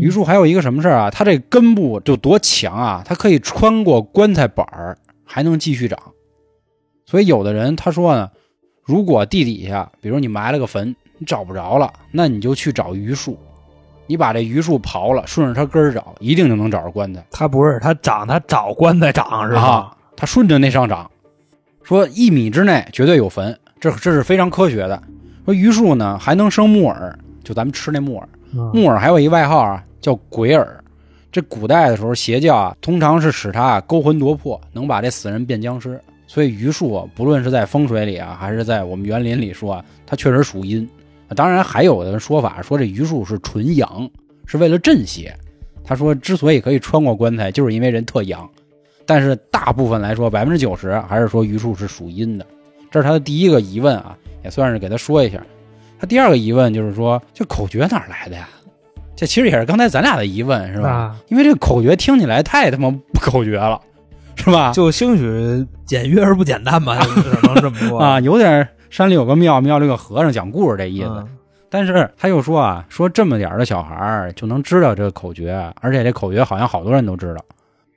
Speaker 1: 榆树还有一个什么事儿啊？它这根部就多强啊！它可以穿过棺材板儿，还能继续长。所以有的人他说呢，如果地底下，比如你埋了个坟，你找不着了，那你就去找榆树，你把这榆树刨了，顺着它根儿找，一定就能找着棺材。
Speaker 3: 它不是它长，它找棺材长是吧？
Speaker 1: 啊，它顺着那上长，说一米之内绝对有坟，这这是非常科学的。说榆树呢还能生木耳，就咱们吃那木耳。
Speaker 3: 嗯
Speaker 1: 木耳还有一外号啊，叫鬼耳。这古代的时候，邪教啊，通常是使它勾魂夺魄，能把这死人变僵尸。所以榆树啊，不论是在风水里啊，还是在我们园林里说啊，它确实属阴。啊当然，还有的说法说这榆树是纯阳，是为了镇邪。他说，之所以可以穿过棺材，就是因为人特阳。但是大部分来说，百分之九十还是说榆树是属阴的。这是他的第一个疑问啊，也算是给他说一下。他第二个疑问就是说，这口诀哪儿来的呀？这其实也是刚才咱俩的疑问，是吧？
Speaker 3: 啊，
Speaker 1: 因为这个口诀听起来太他妈不口诀了，是吧？
Speaker 3: 就兴许简约而不简单吧，只能这么说
Speaker 1: 啊，有点山里有个庙，庙里有个和尚讲故事这意思。
Speaker 3: 嗯
Speaker 1: 但是他又说啊，说这么点儿的小孩儿就能知道这个口诀，而且这口诀好像好多人都知道。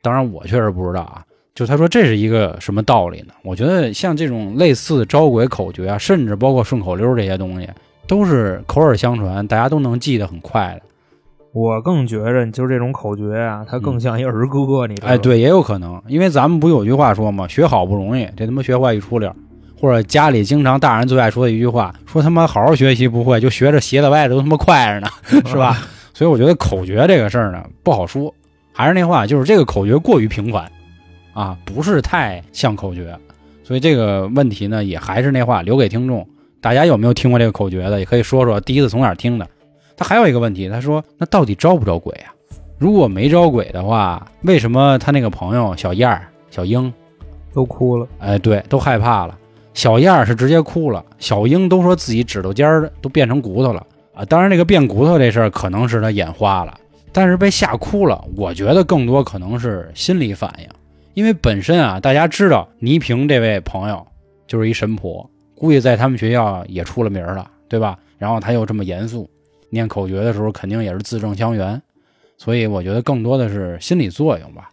Speaker 1: 当然我确实不知道啊。就他说这是一个什么道理呢？我觉得像这种类似招鬼口诀啊，甚至包括顺口溜这些东西，都是口耳相传，大家都能记得很快的。
Speaker 3: 我更觉着就是这种口诀啊，它更像一儿歌，你知道吗？
Speaker 1: 哎，对，也有可能，因为咱们不有句话说嘛，学好不容易，这他妈学坏一出溜儿。或者家里经常大人最爱说的一句话，说他妈好好学习不会，就学着斜的歪的都他妈快着呢，是吧？所以我觉得口诀这个事儿呢不好说，还是那话，就是这个口诀过于平凡，啊，不是太像口诀，所以这个问题呢也还是那话，留给听众，大家有没有听过这个口诀的，也可以说说第一次从哪儿听的。他还有一个问题，他说那到底招不招鬼啊？如果没招鬼的话，为什么他那个朋友小燕儿、小英，
Speaker 3: 都哭了。
Speaker 1: 哎，对，都害怕了？小燕儿是直接哭了，小英都说自己指头尖儿都变成骨头了啊！当然，这个变骨头这事儿可能是他眼花了，但是被吓哭了，我觉得更多可能是心理反应，因为本身啊，大家知道倪萍这位朋友就是一神婆，估计在他们学校也出了名了，对吧？然后他又这么严肃，念口诀的时候肯定也是字正腔圆，所以我觉得更多的是心理作用吧。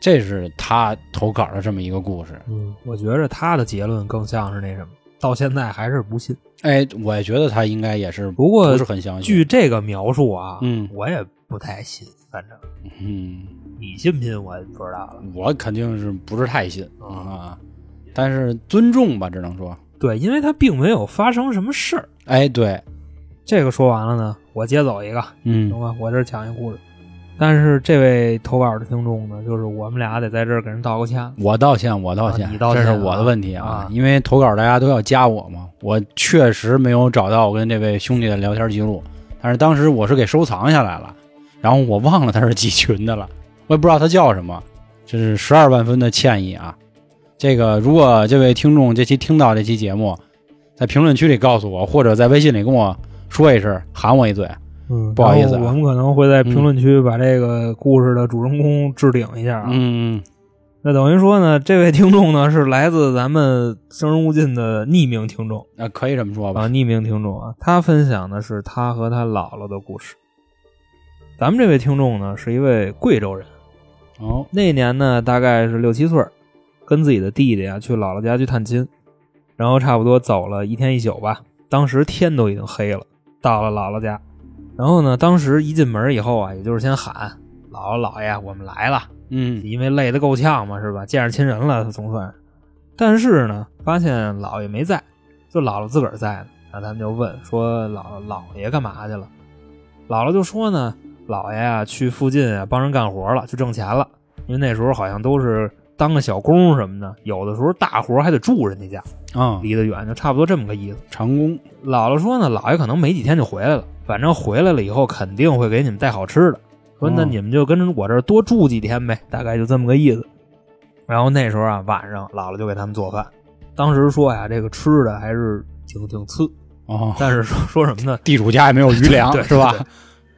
Speaker 1: 这是他投稿的这么一个故事。
Speaker 3: 嗯，我觉着他的结论更像是那什么，到现在还是不信。
Speaker 1: 哎，我也觉得他应该也是
Speaker 3: 不过
Speaker 1: 不是很相信。
Speaker 3: 据这个描述啊，
Speaker 1: 嗯
Speaker 3: 我也不太信，反正
Speaker 1: 嗯，
Speaker 3: 你信不信我不知道了。
Speaker 1: 我肯定是不是太信
Speaker 3: 啊
Speaker 1: 啊，但是尊重吧，只能说。
Speaker 3: 对，因为他并没有发生什么事儿。
Speaker 1: 哎，对，
Speaker 3: 这个说完了呢，我接走一个，
Speaker 1: 嗯
Speaker 3: 行吧？我这儿讲一故事。但是这位投稿的听众呢，就是我们俩得在这儿给人道个歉。
Speaker 1: 我道歉，我道歉，
Speaker 3: 啊你道歉
Speaker 1: 这是我的问题
Speaker 3: 啊
Speaker 1: 因为投稿大家都要加我嘛，我确实没有找到我跟这位兄弟的聊天记录，但是当时我是给收藏下来了，然后我忘了他是几群的了，我也不知道他叫什么，这是十二万分的歉意啊。这个如果这位听众这期听到这期节目，在评论区里告诉我，或者在微信里跟我说一声，喊我一嘴，
Speaker 3: 嗯，
Speaker 1: 不好意思啊。
Speaker 3: 我们可能会在评论区把这个故事的主人公置顶一下啊。
Speaker 1: 嗯，
Speaker 3: 那等于说呢，这位听众呢是来自咱们生人勿近的匿名听众。
Speaker 1: 啊、可以这么说吧。
Speaker 3: 啊，，匿名听众啊，他分享的是他和他姥姥的故事。咱们这位听众呢是一位贵州人，
Speaker 1: 哦，
Speaker 3: 那年呢大概是六七岁，跟自己的弟弟啊去姥姥家去探亲，然后差不多走了一天一宿吧。当时天都已经黑了，到了姥姥家，然后呢，当时一进门以后啊，也就是先喊姥姥姥爷，我们来了，
Speaker 1: 嗯，
Speaker 3: 因为累得够呛嘛，是吧？见着亲人了，他总算是。但是呢，发现姥爷没在，就姥姥自个儿在呢。然后他们就问说姥姥爷干嘛去了？姥姥就说呢，姥爷啊去附近啊帮人干活了，去挣钱了。因为那时候好像都是当个小工什么的，有的时候大活还得住人家家，
Speaker 1: 啊，
Speaker 3: 离得远，就差不多这么个意思。
Speaker 1: 长工
Speaker 3: 姥姥说呢，姥爷可能没几天就回来了，反正回来了以后肯定会给你们带好吃的。说那
Speaker 1: 哦
Speaker 3: 你们就跟着我这儿多住几天呗，大概就这么个意思。然后那时候啊，晚上姥姥就给他们做饭。当时说呀，这个吃的还是挺挺次，
Speaker 1: 哦，
Speaker 3: 但是说说什么呢？
Speaker 1: 地主家也没有余粮
Speaker 3: 对，
Speaker 1: 是吧？？
Speaker 3: 对对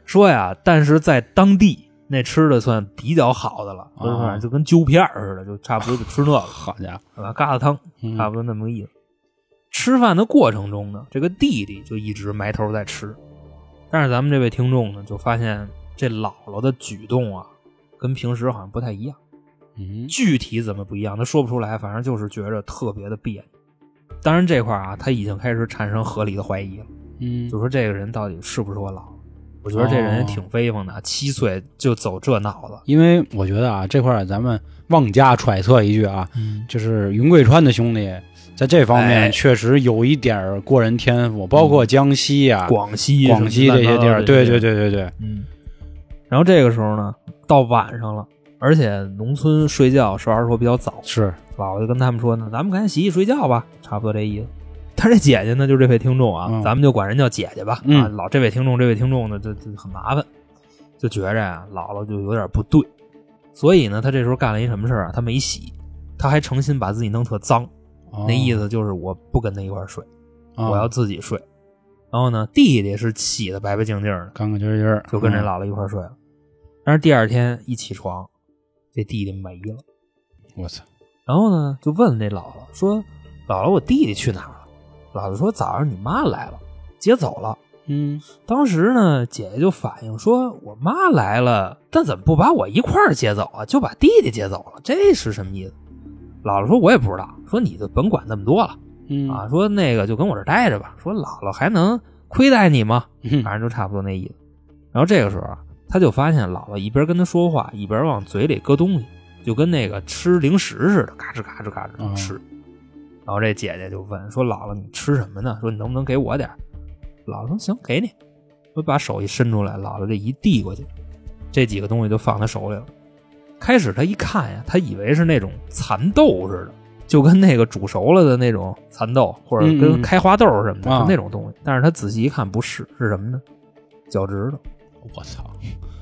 Speaker 3: 说呀，但是在当地那吃的算比较好的了，
Speaker 1: 哦
Speaker 3: 就跟揪片儿似的，就差不多就吃那个，
Speaker 1: 好家伙？
Speaker 3: 疙瘩汤，
Speaker 1: 嗯
Speaker 3: 差不多那么个意思。吃饭的过程中呢，这个弟弟就一直埋头在吃，但是咱们这位听众呢，就发现这姥姥的举动啊，跟平时好像不太一样。
Speaker 1: 嗯
Speaker 3: 具体怎么不一样，他说不出来，反正就是觉着特别的别扭。当然这块儿啊，他已经开始产生合理的怀疑了，
Speaker 1: 嗯
Speaker 3: 就说这个人到底是不是我姥姥？我觉得这人也挺威风的，七岁就走这脑子。
Speaker 1: 因为我觉得啊，这块儿咱们妄加揣测一句啊，
Speaker 3: 嗯，
Speaker 1: 就是云贵川的兄弟在这方
Speaker 3: 哎
Speaker 1: 面确实有一点过人天赋，包括江西啊、
Speaker 3: 广西、
Speaker 1: 广西这些地儿，对对，对对对，
Speaker 3: 嗯。然后这个时候呢，到晚上了，而且农村睡觉实话实说比较早，
Speaker 1: 是
Speaker 3: 姥姥就跟他们说呢，咱们赶紧洗洗睡觉吧，差不多这意思。但是这姐姐呢，就是这位听众啊，
Speaker 1: 嗯
Speaker 3: 咱们就管人叫姐姐吧。
Speaker 1: 嗯
Speaker 3: 啊，老这位听众，这位听众呢，就就很麻烦，就觉着呀、姥姥就有点不对，所以呢，他这时候干了一什么事儿啊？他没洗，他还诚心把自己弄特脏，那意
Speaker 1: 思，
Speaker 3: 就是我不跟他一块儿睡，
Speaker 1: 哦
Speaker 3: 我要自己睡。然后呢，弟弟是洗的白白净净的，
Speaker 1: 干干净净，
Speaker 3: 就跟这
Speaker 1: 嗯
Speaker 3: 姥姥一块儿睡了。但是第二天一起床，这弟弟没了。
Speaker 1: 我操，
Speaker 3: 然后呢，就问那姥姥说：“姥姥，我弟弟去哪儿了？”姥姥说：“早上你妈来了，接走了。
Speaker 1: 嗯”
Speaker 3: 当时呢，姐姐就反映说：“我妈来了，但怎么不把我一块儿接走啊？就把弟弟接走了，这是什么意思？”姥姥说：“我也不知道。说你就甭管那么多了
Speaker 1: 嗯
Speaker 3: 啊。说那个就跟我这待着吧。说姥姥还能亏待你吗？
Speaker 1: 嗯
Speaker 3: 反正就差不多那意思。然后这个时候啊，他就发现姥姥一边跟他说话，一边往嘴里搁东西，就跟那个吃零食似的，嘎吱嘎吱嘎吱
Speaker 1: 嗯
Speaker 3: 吃。然后这姐姐就问说：“姥姥，你吃什么呢？说你能不能给我点儿？”姥姥说：“行，给你。”我把手一伸出来，姥姥这一递过去，这几个东西就放他手里了。开始他一看呀，他以为是那种蚕豆似的，就跟那个煮熟了的那种蚕豆，或者跟开花豆什么的，
Speaker 1: 啊
Speaker 3: 就那种东西。但是他仔细一看，不是，是什么呢？脚趾头，
Speaker 1: 我操，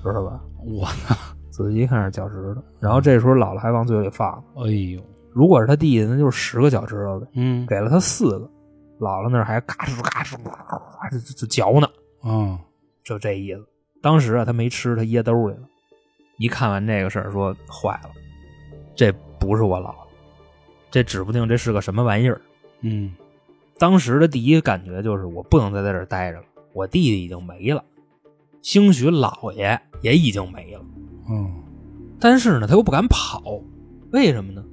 Speaker 3: 知道吧？
Speaker 1: 我操
Speaker 3: 仔细一看是脚趾头。然后这时候姥姥还往嘴里放，
Speaker 1: 哎呦，
Speaker 3: 如果是他弟弟，那就是十个脚趾头呗，
Speaker 1: 嗯
Speaker 3: 给了他四个，姥姥那儿还嘎吱嘎吱就嚼呢，
Speaker 1: 嗯，
Speaker 3: 就这意思。当时啊，他没吃，他掖兜里了。一看完这个事儿，说坏了，这不是我姥姥，这指不定这是个什么玩意儿。
Speaker 1: 嗯
Speaker 3: 当时的第一个感觉就是，我不能再在这儿待着了，我弟弟已经没了，兴许姥爷也已经没了。
Speaker 1: 嗯
Speaker 3: 但是呢，他又不敢跑，为什么呢？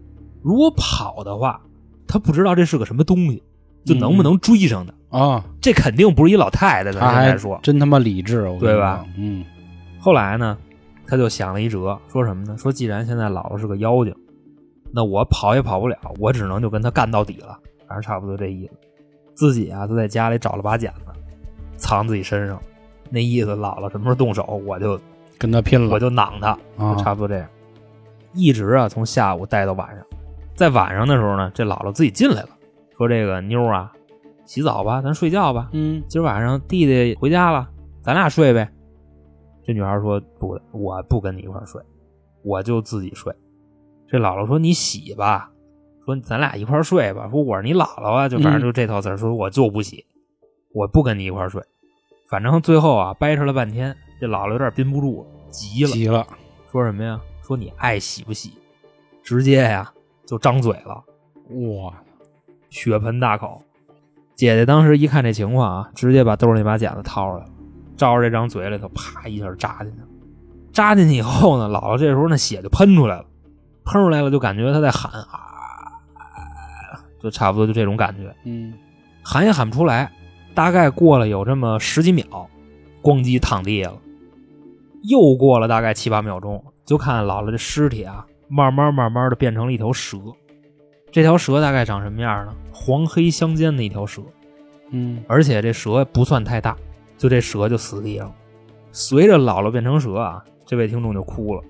Speaker 3: 如果跑的话，他不知道这是个什么东西，就能不能追上他。
Speaker 1: 啊，
Speaker 3: 这肯定不是一老太太，咱
Speaker 1: 他还
Speaker 3: 说。
Speaker 1: 真他妈理智，
Speaker 3: 对吧？
Speaker 1: 嗯
Speaker 3: 后来呢，他就想了一辙，说什么呢？说既然现在姥姥是个妖精，那我跑也跑不了，我只能就跟他干到底了，反正差不多这意思。自己啊，就在家里找了把剪子，藏自己身上，那意思姥姥什么时候动手，我就
Speaker 1: 跟他拼了，
Speaker 3: 我就攮他，
Speaker 1: 啊
Speaker 3: 就差不多这样。一直啊，从下午待到晚上，在晚上的时候呢，这姥姥自己进来了，说这个妞啊，洗澡吧，咱睡觉吧。
Speaker 1: 嗯
Speaker 3: 今儿晚上弟弟回家了，咱俩睡呗。这女孩说不，我不跟你一块儿睡，我就自己睡。这姥姥说你洗吧，说咱俩一块儿睡吧。说我是你姥姥啊，就反正就这套词儿，说我就不洗，我不跟你一块儿睡。反正最后啊，掰扯了半天，这姥姥有点憋不住了，急了，
Speaker 1: 急了，
Speaker 3: 说什么呀？说你爱洗不洗，直接呀就张嘴了，
Speaker 1: 哇，
Speaker 3: 血盆大口。姐姐当时一看这情况啊，直接把兜里那把剪子掏出来了，照着这张嘴里头啪一下扎进去了。扎进去以后呢，姥姥这时候那血就喷出来了，喷出来了就感觉她在喊啊，就差不多就这种感觉，
Speaker 1: 嗯
Speaker 3: 喊也喊不出来。大概过了有这么十几秒，咣叽躺地下了。又过了大概七八秒钟，就看姥姥这尸体啊，慢慢慢慢的变成了一条蛇，这条蛇大概长什么样呢？黄黑相间的一条蛇，
Speaker 1: 嗯
Speaker 3: 而且这蛇不算太大，就这蛇就死地上了。随着姥姥变成蛇啊，这位听众就哭了。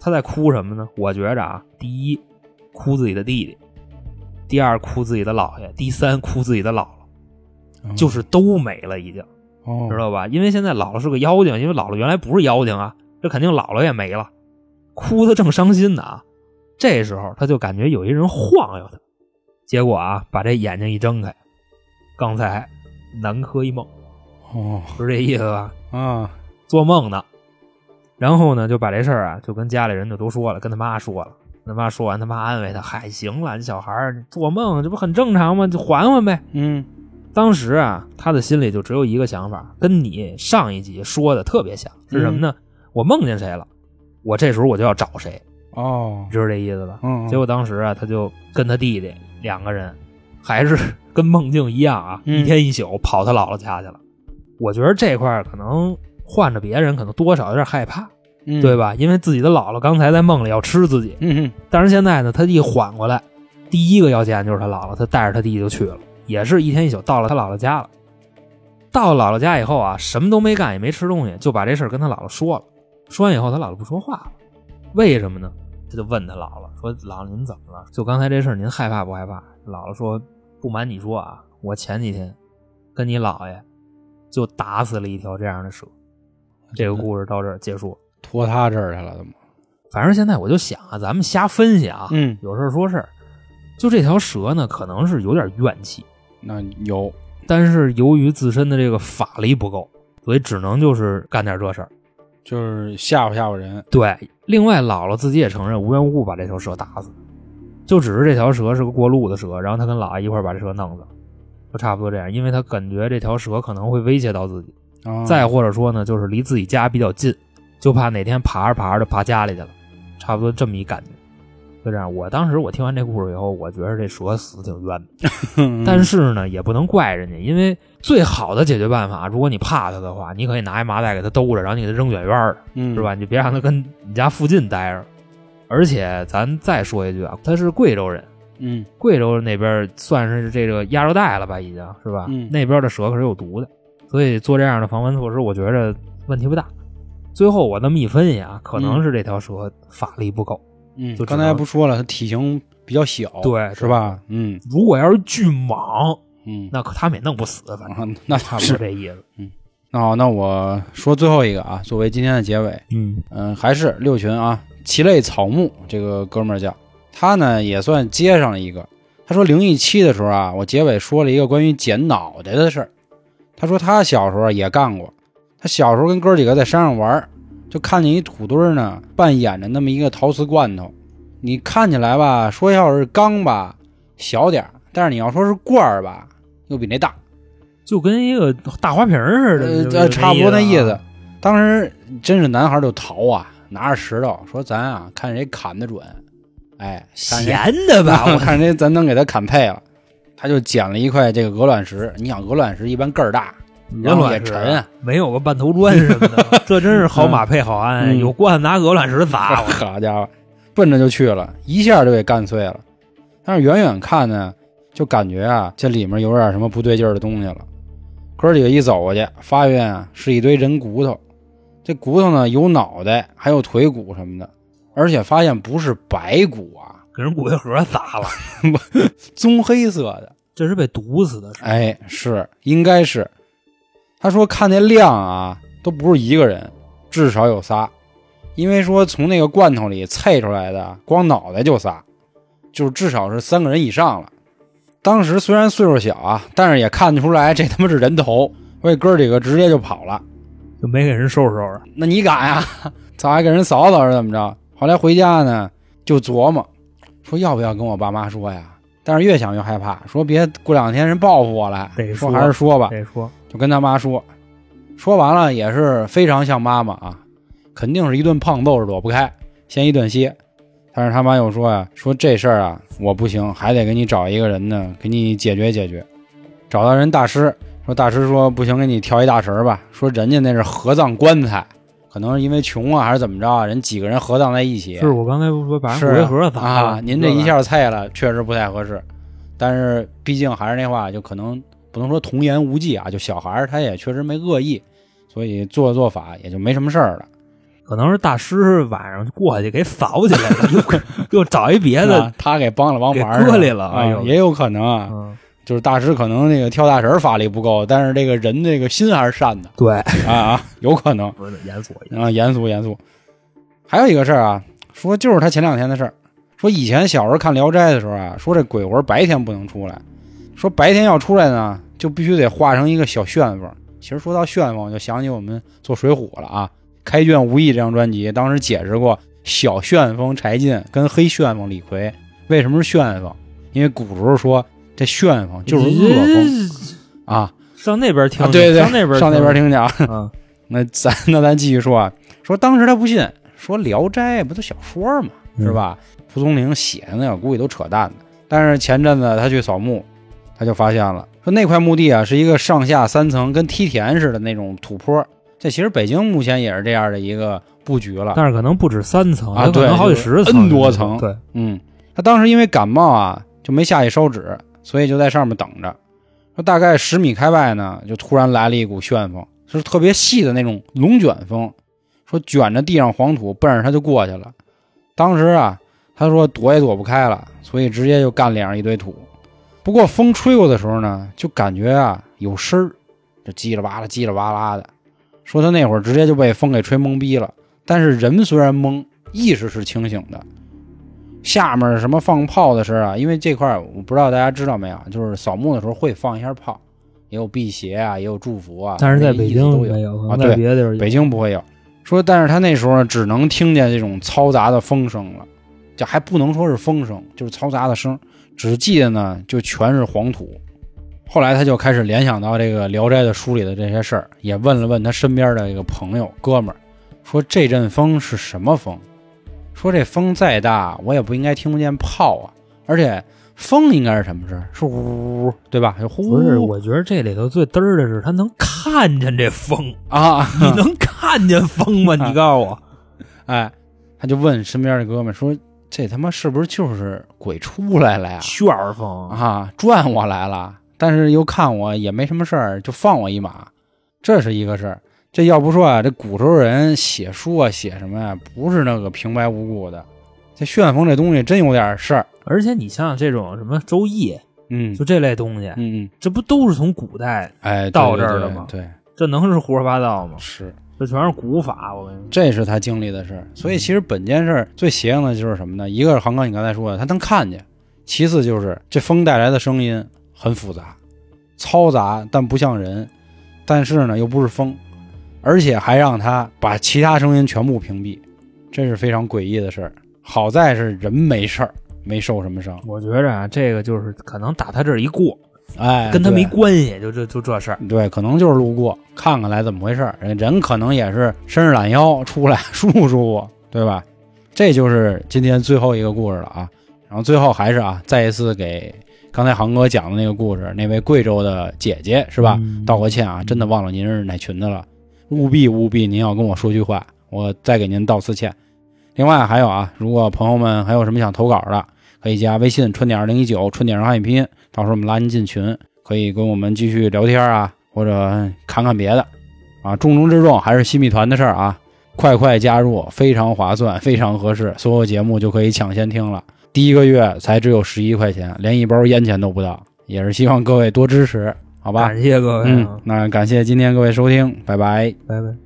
Speaker 3: 他在哭什么呢？我觉着啊，第一，哭自己的弟弟；第二，哭自己的姥爷；第三，哭自己的姥姥，就是都没了，已经
Speaker 1: 哦，
Speaker 3: 知道吧？因为现在姥姥是个妖精，因为姥姥原来不是妖精啊，这肯定姥姥也没了，哭的正伤心呢啊。这时候他就感觉有一人晃悠他，结果啊，把这眼睛一睁开，刚才南柯一梦，
Speaker 1: 哦
Speaker 3: 是这意思吧？
Speaker 1: 啊，
Speaker 3: 做梦呢。然后呢，就把这事儿啊，就跟家里人就都说了，跟他妈说了。他妈说完，他妈安慰他：“嗨，行了，你小孩儿做梦，这不很正常吗？就缓缓呗。
Speaker 1: 嗯”
Speaker 3: 当时啊，他的心里就只有一个想法，跟你上一集说的特别像，是什么呢？我梦见谁了，我这时候我就要找谁，
Speaker 1: 哦，
Speaker 3: 知道这意思吧？
Speaker 1: 嗯，
Speaker 3: 结果当时啊，他就跟他弟弟两个人，还是跟梦境一样啊，
Speaker 1: 嗯
Speaker 3: 一天一宿跑他姥姥家去了。我觉得这块儿可能换着别人，可能多少有点害怕，
Speaker 1: 嗯
Speaker 3: 对？吧？因为自己的姥姥刚才在梦里要吃自己，
Speaker 1: 嗯
Speaker 3: 但是现在呢，他一缓过来，第一个要见就是他姥姥，他带着他弟弟就去了，也是一天一宿到了他姥姥家了。到了姥姥家以后啊，什么都没干，也没吃东西，就把这事儿跟他姥姥说了。说完以后，他姥姥不说话了，为什么呢？他就问他姥姥说：“姥姥您怎么了？就刚才这事儿您害怕不害怕？”姥姥说：“不瞒你说啊，我前几天跟你姥爷就打死了一条这样的蛇。”这个故事到这儿结束。
Speaker 1: 拖他这儿去了，怎么？
Speaker 3: 反正现在我就想啊，咱们瞎分析啊，
Speaker 1: 嗯，
Speaker 3: 有事儿说事儿。就这条蛇呢，可能是有点怨气，
Speaker 1: 那有，
Speaker 3: 但是由于自身的这个法力不够，所以只能就是干点这事儿。
Speaker 1: 就是吓唬吓唬人。
Speaker 3: 对，另外姥姥自己也承认无缘无故把这条蛇打死，就只是这条蛇是个过路的蛇，然后他跟姥爷一块把这蛇弄死了，就差不多这样。因为他感觉这条蛇可能会威胁到自己，
Speaker 1: 哦
Speaker 3: 再或者说呢，就是离自己家比较近，就怕哪天爬着爬着爬家里去了，差不多这么一感觉。就这样，我当时我听完这故事以后，我觉得这蛇死挺冤的。
Speaker 1: 嗯
Speaker 3: 但是呢，也不能怪人家，因为最好的解决办法，如果你怕它的话，你可以拿一麻袋给它兜着，然后你给它扔远远的，
Speaker 1: 嗯
Speaker 3: 是吧？你别让它跟你家附近待着。而且咱再说一句啊，他是贵州人，
Speaker 1: 嗯
Speaker 3: 贵州那边算是这个亚热带了吧，已经是吧？
Speaker 1: 嗯
Speaker 3: 那边的蛇可是有毒的，所以做这样的防蚊措施，我觉着问题不大。最后我那么一分析啊，可能是这条蛇法力不够。
Speaker 1: 嗯，
Speaker 3: 就刚才
Speaker 1: 不说了，它体型比较小，
Speaker 3: 对
Speaker 1: 是吧？嗯
Speaker 3: 如果要是巨蟒，
Speaker 1: 嗯，
Speaker 3: 那可他们也弄不死，反正
Speaker 1: 啊那
Speaker 3: 差不
Speaker 1: 是
Speaker 3: 这意思。
Speaker 1: 嗯那好，那我说最后一个啊，作为今天的结尾，
Speaker 3: 嗯
Speaker 1: 嗯，还是六群啊，奇类草木这个哥们儿叫他呢，也算接上了一个。他说零一期的时候啊，我结尾说了一个关于剪脑袋的事儿。他说他小时候也干过，他小时候跟哥几个在山上玩儿，就看见一土堆儿呢，扮演着那么一个陶瓷罐头。你看起来吧，说要是缸吧小点儿，但是你要说是罐儿吧，又比那大。
Speaker 3: 就跟一个大花瓶似的，
Speaker 1: 呃，差不多那意思
Speaker 3: 啊。。
Speaker 1: 当时真是男孩就淘啊，拿着石头说：“咱啊，看谁砍得准，哎，
Speaker 3: 闲的吧，
Speaker 1: 我
Speaker 3: 我
Speaker 1: 看谁咱能给他砍配了。”他就捡了一块这个鹅卵石。你想鹅卵石一般个儿大，然后也沉啊，
Speaker 3: 没有个半头砖什么的，这真是好马配好鞍，
Speaker 1: 嗯
Speaker 3: 有惯拿鹅卵石砸我。
Speaker 1: 好家伙，奔着就去了，一下就给干碎了。但是远远看呢，就感觉啊，这里面有点什么不对劲儿的东西了。哥几个一走过去，发现啊是一堆人骨头，这骨头呢有脑袋，还有腿骨什么的，而且发现不是白骨啊，
Speaker 3: 给人骨灰盒砸了，
Speaker 1: 棕黑色的。
Speaker 3: 这是被毒死的，
Speaker 1: 哎，是应该是。他说看那量啊，都不是一个人，至少有仨，因为说从那个罐头里啐出来的，光脑袋就仨，就是至少是三个人以上了。当时虽然岁数小啊，但是也看得出来这他妈是人头，所以哥几个直接就跑了。
Speaker 3: 就没给人收拾收拾。
Speaker 1: 那你敢呀？咋还给人扫扫是怎么着？后来回家呢，就琢磨，说要不要跟我爸妈说呀？但是越想越害怕，说别过两天人报复我来，说
Speaker 3: 得说
Speaker 1: 还是说吧。
Speaker 3: 得说，
Speaker 1: 就跟他妈说，说完了也是非常像妈妈啊，肯定是一顿胖揍是躲不开，先一顿歇。但是他妈又说呀、说这事儿啊我不行，还得给你找一个人呢，给你解决解决。找到人大师，说大师说不行，给你跳一大神儿吧，说人家那是合葬棺材，可能是因为穷啊，还是怎么着啊？人几个人合葬在一起，
Speaker 3: 是我刚才不是说把人
Speaker 1: 是
Speaker 3: 骨灰盒砸了
Speaker 1: 啊，您这一下菜了，确实不太合适。但是毕竟还是那话，就可能不能说童言无忌啊，就小孩儿他也确实没恶意，所以做做法也就没什么事儿了。
Speaker 3: 可能是大师晚上过去给扫起来了，又 又找一别的
Speaker 1: 啊，他给帮了帮忙
Speaker 3: 给搁里了
Speaker 1: 啊
Speaker 3: 哎呦
Speaker 1: 也有可能啊。
Speaker 3: 嗯，
Speaker 1: 就是大师可能那个跳大神法力不够，但是这个人这个心还是善的。
Speaker 3: 对，
Speaker 1: 啊啊，有可能。
Speaker 3: 不是严肃，
Speaker 1: 啊，严肃严肃。还有一个事儿啊，说就是他前两天的事儿，说以前小时候看《聊斋》的时候啊，说这鬼魂白天不能出来，说白天要出来呢，就必须得化成一个小旋风。其实说到旋风，就想起我们做《水浒》了啊，《开卷无意》这张专辑当时解释过，小旋风柴进跟黑旋风李逵为什么是旋风？因为古时候说这旋风就是恶风啊。
Speaker 3: 上那边听
Speaker 1: 对对，
Speaker 3: 上那边
Speaker 1: 上那边
Speaker 3: 听
Speaker 1: 听去啊。那咱 那咱继续说啊，说当时他不信，说《聊斋》不都小说嘛，
Speaker 3: 嗯
Speaker 1: 是吧？蒲松龄写的那个估计都扯淡的。但是前阵子他去扫墓，他就发现了，说那块墓地啊是一个上下三层，跟梯田似的那种土坡。这其实北京目前也是这样的一个布局了。
Speaker 3: 但是可能不止三层，
Speaker 1: 啊
Speaker 3: 有可能
Speaker 1: 对
Speaker 3: 好几十层
Speaker 1: N 多层
Speaker 3: 对，
Speaker 1: 嗯，他当时因为感冒啊，就没下去烧纸，所以就在上面等着。说大概十米开外呢，就突然来了一股旋风，是特别细的那种龙卷风，说卷着地上黄土，奔着他就过去了。当时啊，他说躲也躲不开了，所以直接就干脸上一堆土。不过风吹过的时候呢，就感觉啊有声儿，就叽里哇啦、叽里哇啦的。说他那会儿直接就被风给吹懵逼了，但是人虽然懵，意识是清醒的。下面什么放炮的事啊？因为这块儿我不知道大家知道没有，就是扫墓的时候会放一下炮，也有辟邪啊，也有祝福啊。
Speaker 3: 但是在北
Speaker 1: 京都有啊，
Speaker 3: 在
Speaker 1: 对，
Speaker 3: 别的地儿
Speaker 1: 北京不会有。说，但是他那时候呢，只能听见这种嘈杂的风声了，就还不能说是风声，就是嘈杂的声，只记得呢就全是黄土。后来他就开始联想到这个《聊斋》的书里的这些事儿，也问了问他身边的一个朋友哥们儿，说这阵风是什么风？说这风再大，我也不应该听不见炮啊，而且风应该是什么声？是呜，对吧？就呼
Speaker 3: 不是，我觉得这里头最嘚儿的是他能看见这风，
Speaker 1: 啊，
Speaker 3: 你能看见风吗？你告诉我，
Speaker 1: 哎，他就问身边的哥们说：“这他妈是不是就是鬼出来了呀？
Speaker 3: 旋儿风，
Speaker 1: 啊，转我来了，但是又看我也没什么事儿，就放我一马，这是一个事儿。这要不说啊，这古时候人写书啊，写什么呀，不是那个平白无故的。这旋风这东西真有点事儿。
Speaker 3: 而且你像这种什么周易，
Speaker 1: 嗯
Speaker 3: 就这类东西，
Speaker 1: 嗯嗯，
Speaker 3: 这不都是从古代，
Speaker 1: 哎，
Speaker 3: 到这儿的吗
Speaker 1: 对，
Speaker 3: 这能是胡说八道吗？
Speaker 1: 是，
Speaker 3: 这全是古法，我跟你说。
Speaker 1: 这是他经历的事儿。所以其实本件事儿最邪性的就是什么呢？一个是航哥你刚才说的，他能看见；其次就是这风带来的声音很复杂，嘈杂但不像人，但是呢又不是风，而且还让他把其他声音全部屏蔽，这是非常诡异的事儿。好在是人没事儿，没受什么伤，
Speaker 3: 我觉着啊，这个就是可能打他这儿一过，
Speaker 1: 哎，
Speaker 3: 跟他没关系，就这就这事儿。
Speaker 1: 对，可能就是路过，看看来怎么回事儿。人人可能也是伸着懒腰出来舒服舒服，对吧？这就是今天最后一个故事了啊。然后最后还是啊，再一次给刚才航哥讲的那个故事，那位贵州的姐姐是吧？
Speaker 3: 嗯
Speaker 1: 道个歉啊，真的忘了您是哪群的了，务必务必您要跟我说句话，我再给您道次歉。另外还有啊，如果朋友们还有什么想投稿的，可以加微信春点二零一九，春点汉语拼音，到时候我们拉您进群，可以跟我们继续聊天啊，或者看看别的啊。重中之重还是新米团的事儿啊，快快加入，非常划算，非常合适，所有节目就可以抢先听了。第一个月才只有十一块钱，连一包烟钱都不到，也是希望各位多支持，好吧？
Speaker 3: 感谢各位
Speaker 1: 嗯
Speaker 3: 啊，，
Speaker 1: 那感谢今天各位收听，拜拜。
Speaker 3: 拜拜。